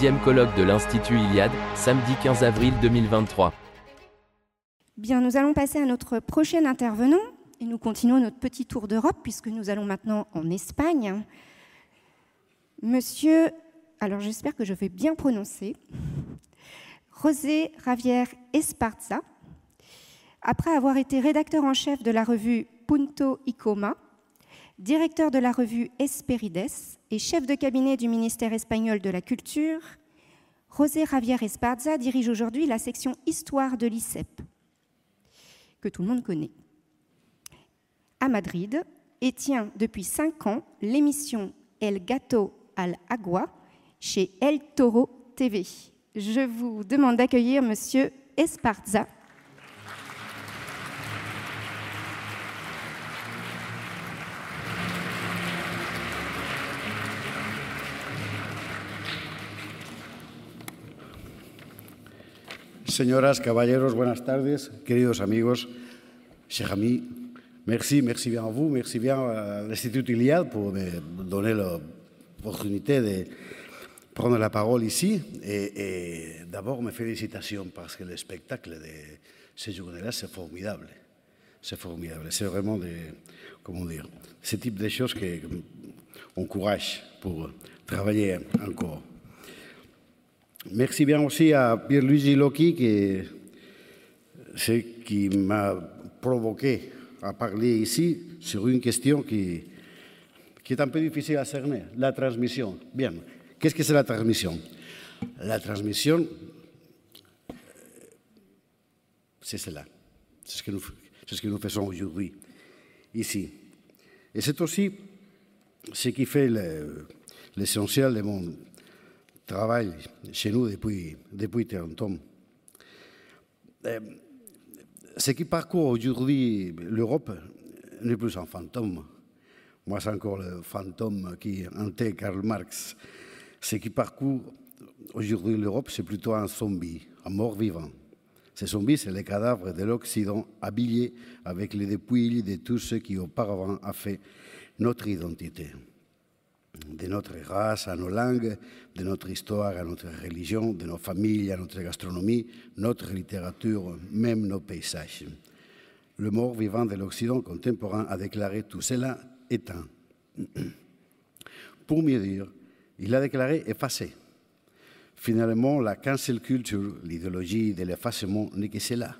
sixième colloque de l'Institut Iliade, samedi 15 avril 2023. Bien, nous allons passer à notre prochain intervenant et nous continuons notre petit tour d'Europe puisque nous allons maintenant en Espagne. Monsieur, alors j'espère que je vais bien prononcer, José Javier Esparza, après avoir été rédacteur en chef de la revue Punto y Coma, directeur de la revue Esperides et chef de cabinet du ministère espagnol de la Culture, José Javier Esparza dirige aujourd'hui la section Histoire de l'ICEP, que tout le monde connaît, à Madrid, et tient depuis cinq ans l'émission El Gato al Agua chez El Toro TV. Je vous demande d'accueillir Monsieur Esparza. Señoras, caballeros, buenas tardes, queridos amigos, chers amis. Merci, merci bien à vous, merci bien à l'Institut Iliade pour me donner l'opportunité de prendre la parole ici. Et, et d'abord, mes félicitations parce que le spectacle de ces journées-là, c'est formidable. C'est formidable. C'est vraiment des, comment dire, ce type de choses qui encouragent pour travailler encore. Merci bien aussi à Pierluigi Locchi, qui, c'est qui m'a provoqué à parler ici sur une question qui, qui est un peu difficile à cerner, la transmission. Bien, qu'est-ce que c'est la transmission? La transmission, c'est cela. C'est ce que nous, ce faisons aujourd'hui, ici. Et c'est aussi ce qui fait le, l'essentiel de mon travail chez nous depuis, depuis 30 ans. Ce qui parcourt aujourd'hui l'Europe n'est plus un fantôme. Moi, c'est encore le fantôme qui hantait Karl Marx. Ce qui parcourt aujourd'hui l'Europe, c'est plutôt un zombie, un mort-vivant. Ces zombies, c'est les cadavres de l'Occident habillés avec les dépouilles de tout ce qui auparavant a fait notre identité. De notre race à nos langues, de notre histoire à notre religion, de nos familles à notre gastronomie, notre littérature, même nos paysages. Le mort vivant de l'Occident contemporain a déclaré tout cela éteint. Pour mieux dire, il a déclaré effacé. Finalement, la cancel culture, l'idéologie de l'effacement, n'est que cela,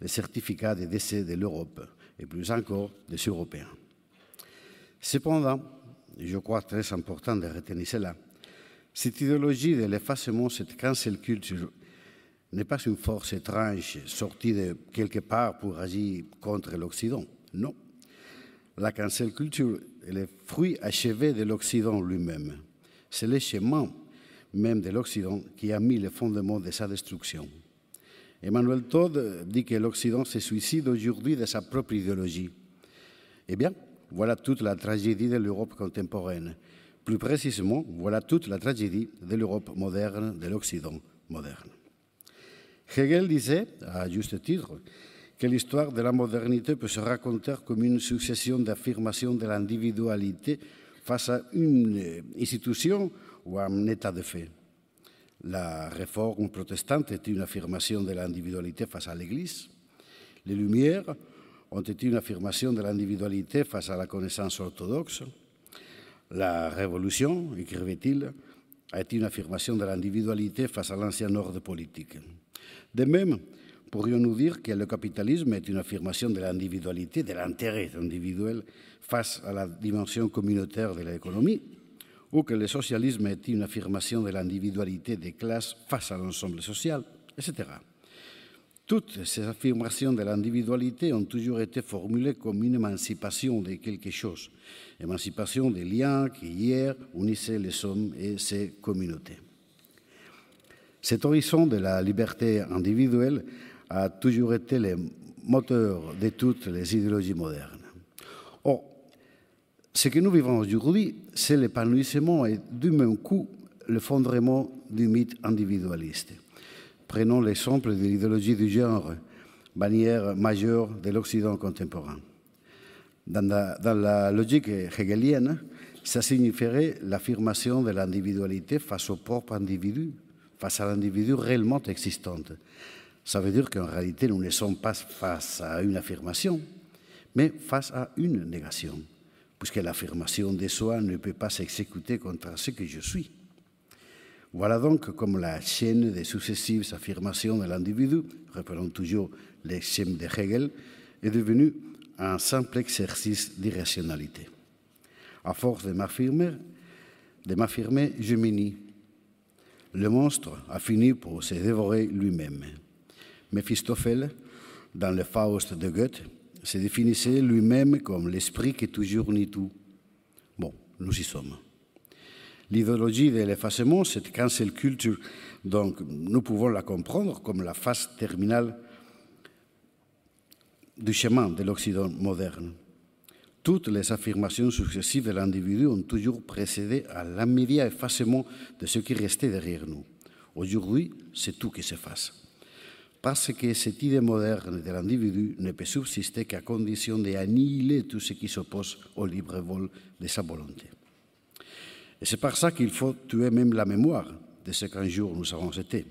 le certificat de décès de l'Europe et plus encore des Européens. Cependant, je crois très important de retenir cela, cette idéologie de l'effacement, cette cancel culture, n'est pas une force étrange sortie de quelque part pour agir contre l'Occident. Non. La cancel culture est le fruit achevé de l'Occident lui-même. C'est le chemin même de l'Occident qui a mis les fondements de sa destruction. Emmanuel Todd dit que l'Occident se suicide aujourd'hui de sa propre idéologie. Eh bien, voilà toute la tragédie de l'Europe contemporaine. Plus précisément, voilà toute la tragédie de l'Europe moderne, de l'Occident moderne. Hegel disait, à juste titre, que l'histoire de la modernité peut se raconter comme une succession d'affirmations de l'individualité face à une institution ou à un état de fait. La réforme protestante était une affirmation de l'individualité face à l'Église. Les Lumières ont été une affirmation de l'individualité face à la connaissance orthodoxe. La Révolution, écrivait-il, a été une affirmation de l'individualité face à l'ancien ordre politique. De même, pourrions-nous dire que le capitalisme est une affirmation de l'individualité, de l'intérêt individuel face à la dimension communautaire de l'économie, ou que le socialisme est une affirmation de l'individualité des classes face à l'ensemble social, etc. Toutes ces affirmations de l'individualité ont toujours été formulées comme une émancipation de quelque chose, émancipation des liens qui hier unissaient les hommes et ces communautés. Cet horizon de la liberté individuelle a toujours été le moteur de toutes les idéologies modernes. Or, ce que nous vivons aujourd'hui, c'est l'épanouissement et du même coup l'effondrement du mythe individualiste. Prenons l'exemple de l'idéologie du genre, bannière majeure de l'Occident contemporain. Dans la, dans la, logique hegelienne, ça signifierait l'affirmation de l'individualité face au propre individu, face à l'individu réellement existant. Ça veut dire qu'en réalité, nous ne sommes pas face à une affirmation, mais face à une négation, puisque l'affirmation de soi ne peut pas s'exécuter contre ce que je suis. Voilà donc comme la chaîne des successives affirmations de l'individu, reprenons toujours l'exemple de Hegel, est devenue un simple exercice d'irrationalité. À force de m'affirmer, de m'affirmer, je m'unis. Le monstre a fini pour se dévorer lui-même. Méphistophèle, dans le Faust de Goethe, se définissait lui-même comme l'esprit qui toujours nie tout. Bon, nous y sommes. L'idéologie de l'effacement, cette cancel culture, donc nous pouvons la comprendre comme la phase terminale du chemin de l'Occident moderne. Toutes les affirmations successives de l'individu ont toujours précédé à l'immédiat effacement de ce qui restait derrière nous. Aujourd'hui, c'est tout qui s'efface. Parce que cette idée moderne de l'individu ne peut subsister qu'à condition d'annihiler tout ce qui s'oppose au libre vol de sa volonté. Et c'est par ça qu'il faut tuer même la mémoire de ce qu'un jour nous avons été.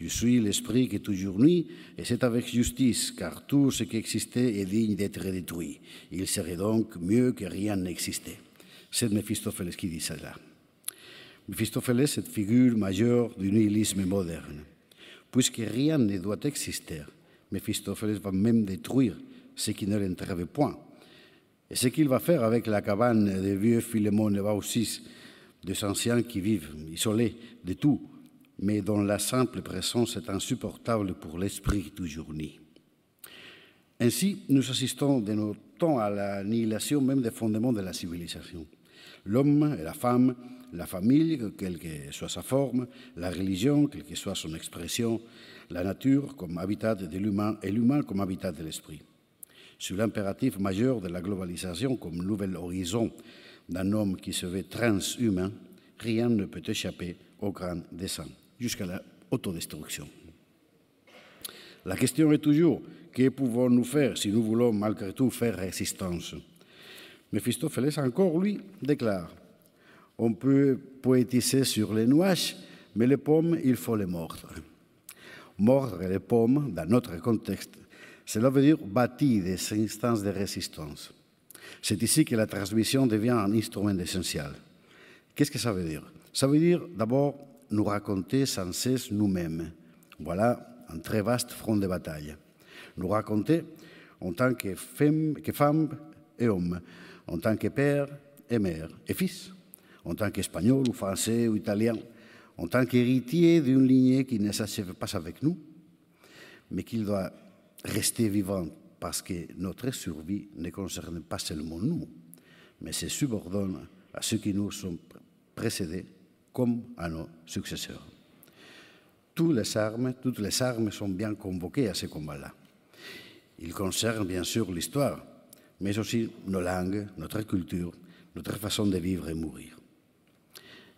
Je suis l'esprit qui toujours nuit, et c'est avec justice, car tout ce qui existait est digne d'être détruit. Il serait donc mieux que rien n'existait. C'est Méphistophélès qui dit cela. Méphistophélès est cette figure majeure du nihilisme moderne. Puisque rien ne doit exister, Méphistophélès va même détruire ce qui ne l'intéresse point. Et ce qu'il va faire avec la cabane des vieux Philémon et Baucis, des anciens qui vivent isolés de tout, mais dont la simple présence est insupportable pour l'esprit toujours ni. Ainsi, nous assistons de nos temps à l'annihilation même des fondements de la civilisation. L'homme et la femme, la famille, quelle que soit sa forme, la religion, quelle que soit son expression, la nature comme habitat de l'humain et l'humain comme habitat de l'esprit. Sur l'impératif majeur de la globalisation comme nouvel horizon d'un homme qui se veut transhumain, rien ne peut échapper au grand dessein jusqu'à l'autodestruction. La question est toujours, que pouvons-nous faire si nous voulons malgré tout faire résistance? Méphistophélès encore, lui, déclare, on peut poétiser sur les nuages, mais les pommes, il faut les mordre. Mordre les pommes, dans notre contexte, cela veut dire bâtir des instances de résistance. C'est ici que la transmission devient un instrument essentiel. Qu'est-ce que ça veut dire? Ça veut dire d'abord nous raconter sans cesse nous-mêmes. Voilà un très vaste front de bataille. Nous raconter en tant que femme, que femme et homme, en tant que père et mère et fils, en tant qu'espagnol ou français ou italien, en tant qu'héritier d'une lignée qui ne s'achève pas avec nous, mais qui doit rester vivant parce que notre survie ne concerne pas seulement nous, mais se subordonne à ceux qui nous sont précédés comme à nos successeurs. Toutes les armes, toutes les armes sont bien convoquées à ce combat-là. Ils concernent bien sûr l'histoire, mais aussi nos langues, notre culture, notre façon de vivre et mourir.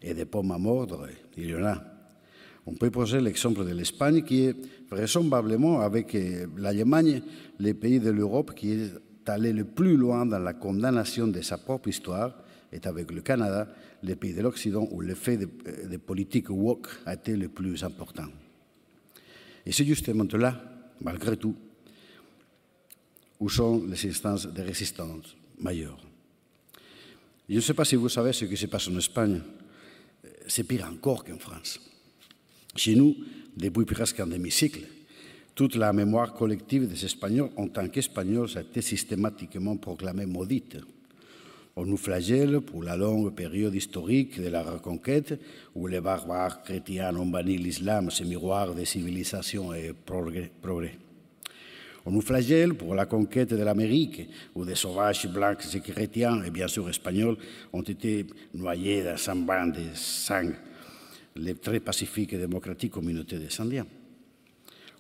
Et des pommes à mordre, il y en a. On peut poser l'exemple de l'Espagne, qui est vraisemblablement, avec l'Allemagne, le pays de l'Europe qui est allé le plus loin dans la condamnation de sa propre histoire, est avec le Canada, les pays de l'Occident où l'effet de, de politique woke a été le plus important. Et c'est justement là, malgré tout, où sont les instances de résistance majeures. Je ne sais pas si vous savez ce qui se passe en Espagne. C'est pire encore qu'en France. Chez nous, depuis presque un demi-siècle, toute la mémoire collective des Espagnols en tant qu'Espagnols a été systématiquement proclamée maudite. On nous flagelle pour la longue période historique de la reconquête où les barbares chrétiens ont banni l'islam, ce miroir de civilisation et progrès. On nous flagelle pour la conquête de l'Amérique, où des sauvages blancs et chrétiens, et bien sûr espagnols, ont été noyés dans un bain de sang, les très pacifiques et démocratiques communautés des Indiens.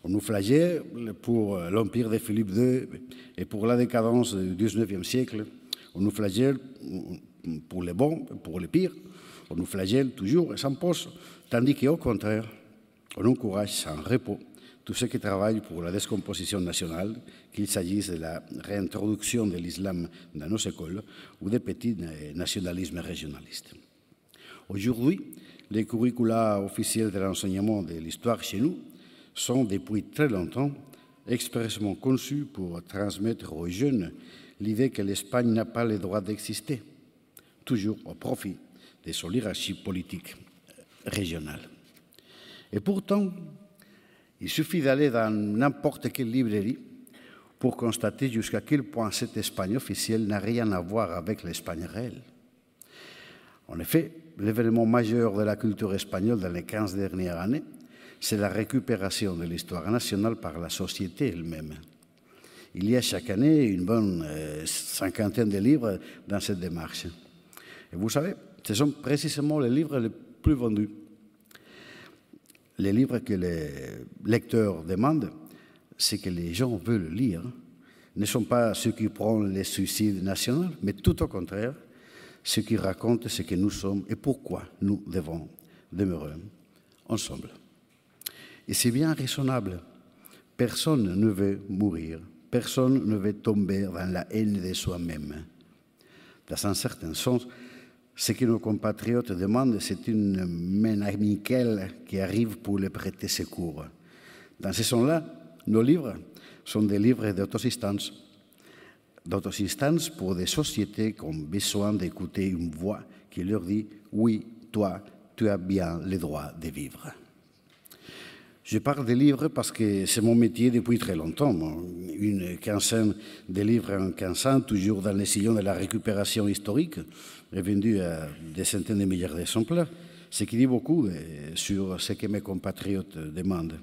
On nous flagelle pour l'empire de Philippe II et pour la décadence du XIXe siècle on nous flagelle pour les bons, pour les pires. On nous flagelle toujours et sans poste, tandis qu'au contraire, on encourage sans repos tous ceux qui travaillent pour la décomposition nationale, qu'il s'agisse de la réintroduction de l'islam dans nos écoles ou des petits nationalismes régionalistes. Aujourd'hui, les curricula officiels de l'enseignement de l'histoire chez nous sont depuis très longtemps expressément conçus pour transmettre aux jeunes l'idée que l'Espagne n'a pas le droit d'exister, toujours au profit des oligarchies politiques régionales. Et pourtant, il suffit d'aller dans n'importe quelle librairie pour constater jusqu'à quel point cette Espagne officielle n'a rien à voir avec l'Espagne réelle. En effet, l'événement majeur de la culture espagnole dans les 15 dernières années, c'est la récupération de l'histoire nationale par la société elle-même. Il y a chaque année une bonne euh, cinquantaine de livres dans cette démarche. Et vous savez, ce sont précisément les livres les plus vendus les livres que les lecteurs demandent, c'est que les gens veulent lire, ne sont pas ceux qui prennent les suicides nationaux, mais tout au contraire, ceux qui racontent ce que nous sommes et pourquoi nous devons demeurer ensemble. Et c'est bien raisonnable. Personne ne veut mourir, personne ne veut tomber dans la haine de soi-même. Dans un certain sens, ce que nos compatriotes demandent, c'est une main amicale qui arrive pour les prêter secours. Dans ce sens-là, nos livres sont des livres d'autosistance. D'autosistance pour des sociétés qui ont besoin d'écouter une voix qui leur dit Oui, toi, tu as bien le droit de vivre. Je parle des livres parce que c'est mon métier depuis très longtemps. Une quinzaine de livres en 15 ans, toujours dans les sillons de la récupération historique, est vendu à des centaines de milliards d'exemplaires, ce qui dit beaucoup euh, sur ce que mes compatriotes demandent.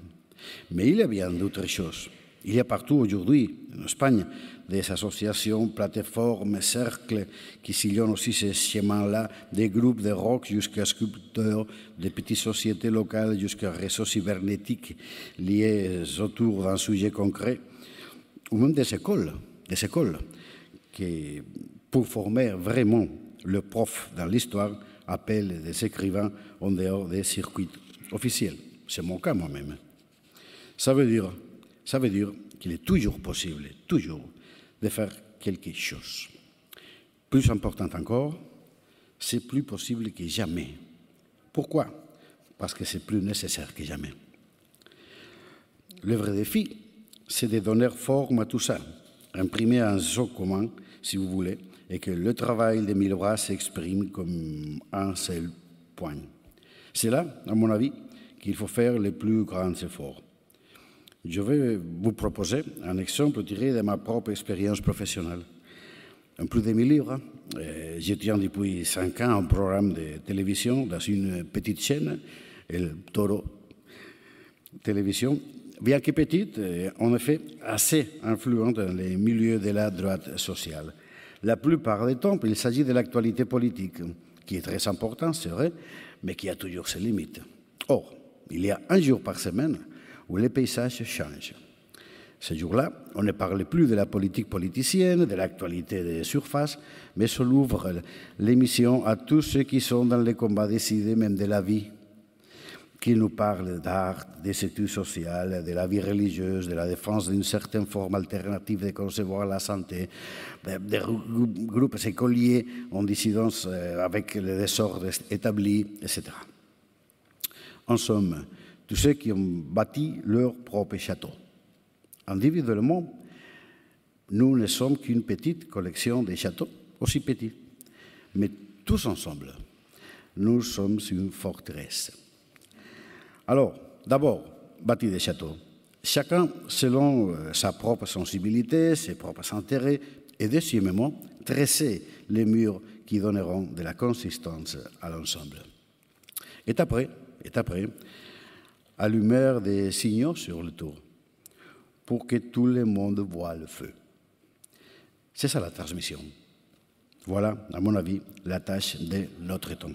Mais il y a bien d'autres choses. Il y a partout aujourd'hui, en Espagne, des associations, plateformes, cercles qui sillonnent aussi ces chemins-là, des groupes de rock jusqu'à sculpteurs, des petites sociétés locales jusqu'à réseaux cybernétiques liés autour d'un sujet concret, ou même des écoles, des écoles qui, pour former vraiment le prof dans l'histoire, appellent des écrivains en dehors des circuits officiels. C'est mon cas moi-même. Ça veut dire ça veut dire qu'il est toujours possible, toujours, de faire quelque chose. Plus important encore, c'est plus possible que jamais. Pourquoi? Parce que c'est plus nécessaire que jamais. Le vrai défi, c'est de donner forme à tout ça, imprimer un zoo commun, si vous voulez, et que le travail de mille bras s'exprime comme un seul point. C'est là, à mon avis, qu'il faut faire les plus grands efforts. Je vais vous proposer un exemple tiré de ma propre expérience professionnelle. En plus de mes livres, je tiens depuis cinq ans un programme de télévision dans une petite chaîne, El Toro Télévision, bien que petite, euh, en effet assez influente dans les milieux de la droite sociale. La plupart des temps, il s'agit de l'actualité politique, qui est très importante, c'est vrai, mais qui a toujours ses limites. Or, il y a un jour par semaine où les paysages changent. Ce jour-là, on ne parle plus de la politique politicienne, de l'actualité des surfaces, mais on ouvre l'émission à tous ceux qui sont dans les combats décidés, même de la vie, qui nous parlent d'art, des études sociales, de la vie religieuse, de la défense d'une certaine forme alternative de concevoir la santé, des groupes écoliers en dissidence euh, avec les désordres établis, etc. En somme, tous ceux qui ont bâti leur propre château. Individuellement, nous ne sommes qu'une petite collection de châteaux, aussi petits, mais tous ensemble, nous sommes une forteresse. Alors, d'abord, bâtir des châteaux, chacun selon euh, sa propre sensibilité, ses propres intérêts, et deuxièmement, tresser les murs qui donneront de la consistance à l'ensemble. Et après, et après, allumèrent des signaux sur le tour pour que tout le monde voit le feu. C'est ça la transmission. Voilà, à mon avis, la tâche de notre temps.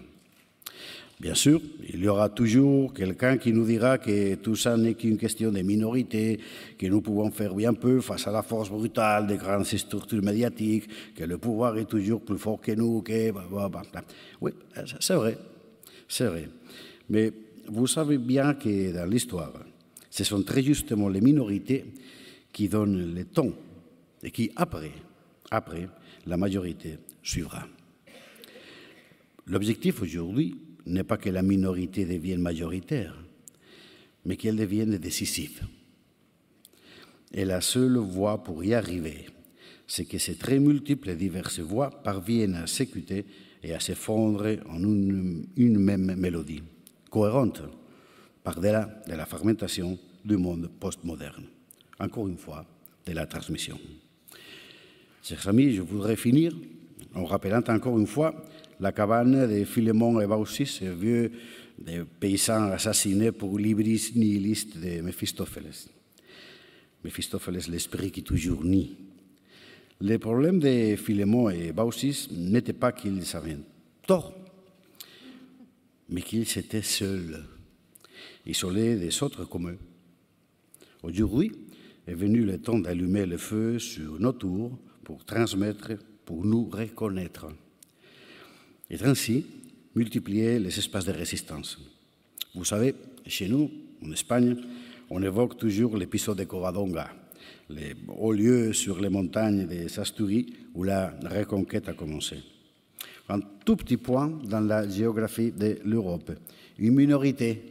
Bien sûr, il y aura toujours quelqu'un qui nous dira que tout ça n'est qu'une question de minorité, que nous pouvons faire bien peu face à la force brutale des grandes structures médiatiques, que le pouvoir est toujours plus fort que nous, que... Oui, c'est vrai, c'est vrai. Mais vous savez bien que dans l'histoire, Ce sont très justement les minorités qui donnent le ton et qui, après, après, la majorité suivra. L'objectif aujourd'hui n'est pas que la minorité devienne majoritaire, mais qu'elle devienne décisive. Et la seule voie pour y arriver, c'est que ces très multiples et diverses voix parviennent à s'écouter et à se fondre en une, une même mélodie, cohérente, par-delà de la fragmentation du monde postmoderne. Encore une fois, de la transmission. Chers amis, je voudrais finir en rappelant encore une fois la cabane de Philémon et Baucis, ce vieux des paysans assassinés pour l'ibris nihiliste de Méphistophélès. Méphistophélès, l'esprit qui toujours nie. Le problème de Philémon et Baucis n'était pas qu'ils avaient tort, mais qu'ils étaient seuls, isolés des autres comme eux. Aujourd'hui est venu le temps d'allumer le feu sur nos tours pour transmettre, pour nous reconnaître. Et ainsi, multiplier les espaces de résistance. Vous savez, chez nous, en Espagne, on évoque toujours l'épisode de Covadonga, les hauts lieux sur les montagnes des Asturies où la reconquête a commencé. Un tout petit point dans la géographie de l'Europe, une minorité,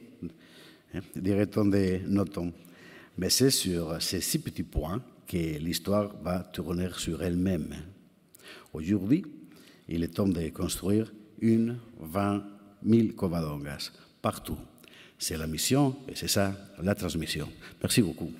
hein, dirait-on de notons. Mais c'est sur ces six petits points que l'histoire va tourner sur elle-même. Aujourd'hui, il est temps de construire une, vingt mille covadongas partout. C'est la mission et c'est ça la transmission. Merci beaucoup.